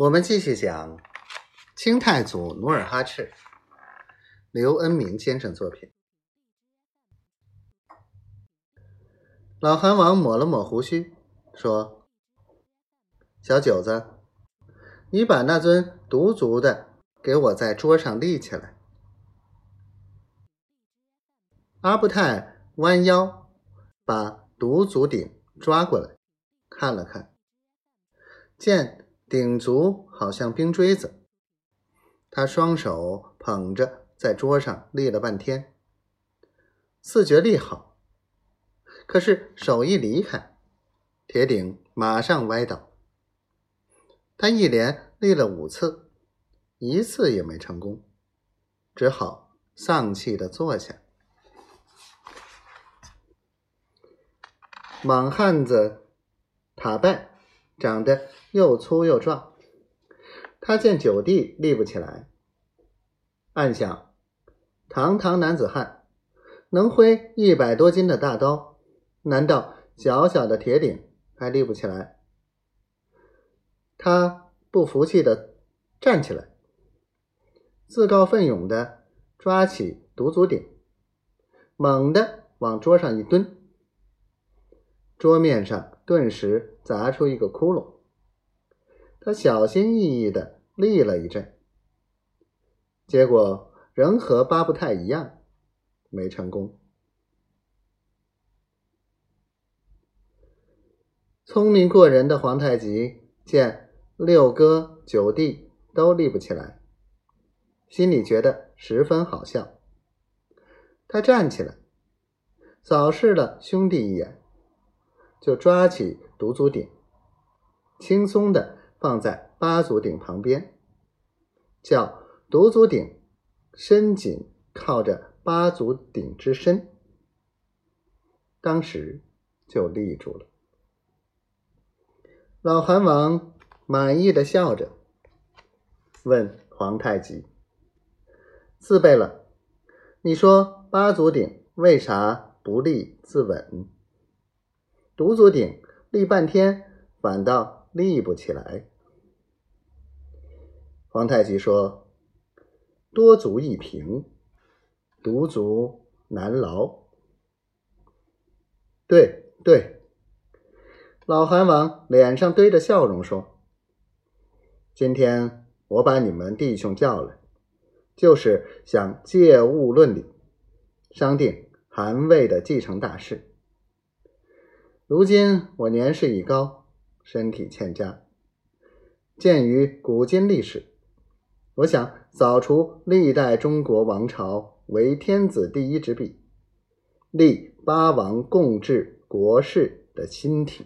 我们继续讲清太祖努尔哈赤，刘恩明先生作品。老韩王抹了抹胡须，说：“小九子，你把那尊独足的给我在桌上立起来。”阿布泰弯腰把独足鼎抓过来，看了看，见。顶足好像冰锥子，他双手捧着，在桌上立了半天，四觉立好。可是手一离开，铁顶马上歪倒。他一连立了五次，一次也没成功，只好丧气的坐下。莽汉子塔拜长得。又粗又壮，他见九弟立不起来，暗想：堂堂男子汉，能挥一百多斤的大刀，难道小小的铁鼎还立不起来？他不服气的站起来，自告奋勇的抓起独足鼎，猛地往桌上一蹲，桌面上顿时砸出一个窟窿。他小心翼翼的立了一阵，结果仍和八不太一样，没成功。聪明过人的皇太极见六哥九弟都立不起来，心里觉得十分好笑。他站起来，扫视了兄弟一眼，就抓起独足鼎，轻松的。放在八足鼎旁边，叫独足鼎伸紧靠着八足鼎之身，当时就立住了。老韩王满意的笑着，问皇太极：“自备了，你说八足鼎为啥不立自稳？独足鼎立半天，反倒立不起来。”皇太极说：“多足易平，独足难劳。”对对，老韩王脸上堆着笑容说：“今天我把你们弟兄叫来，就是想借物论理，商定韩魏的继承大事。如今我年事已高，身体欠佳，鉴于古今历史。”我想扫除历代中国王朝为天子第一之弊，立八王共治国事的新体。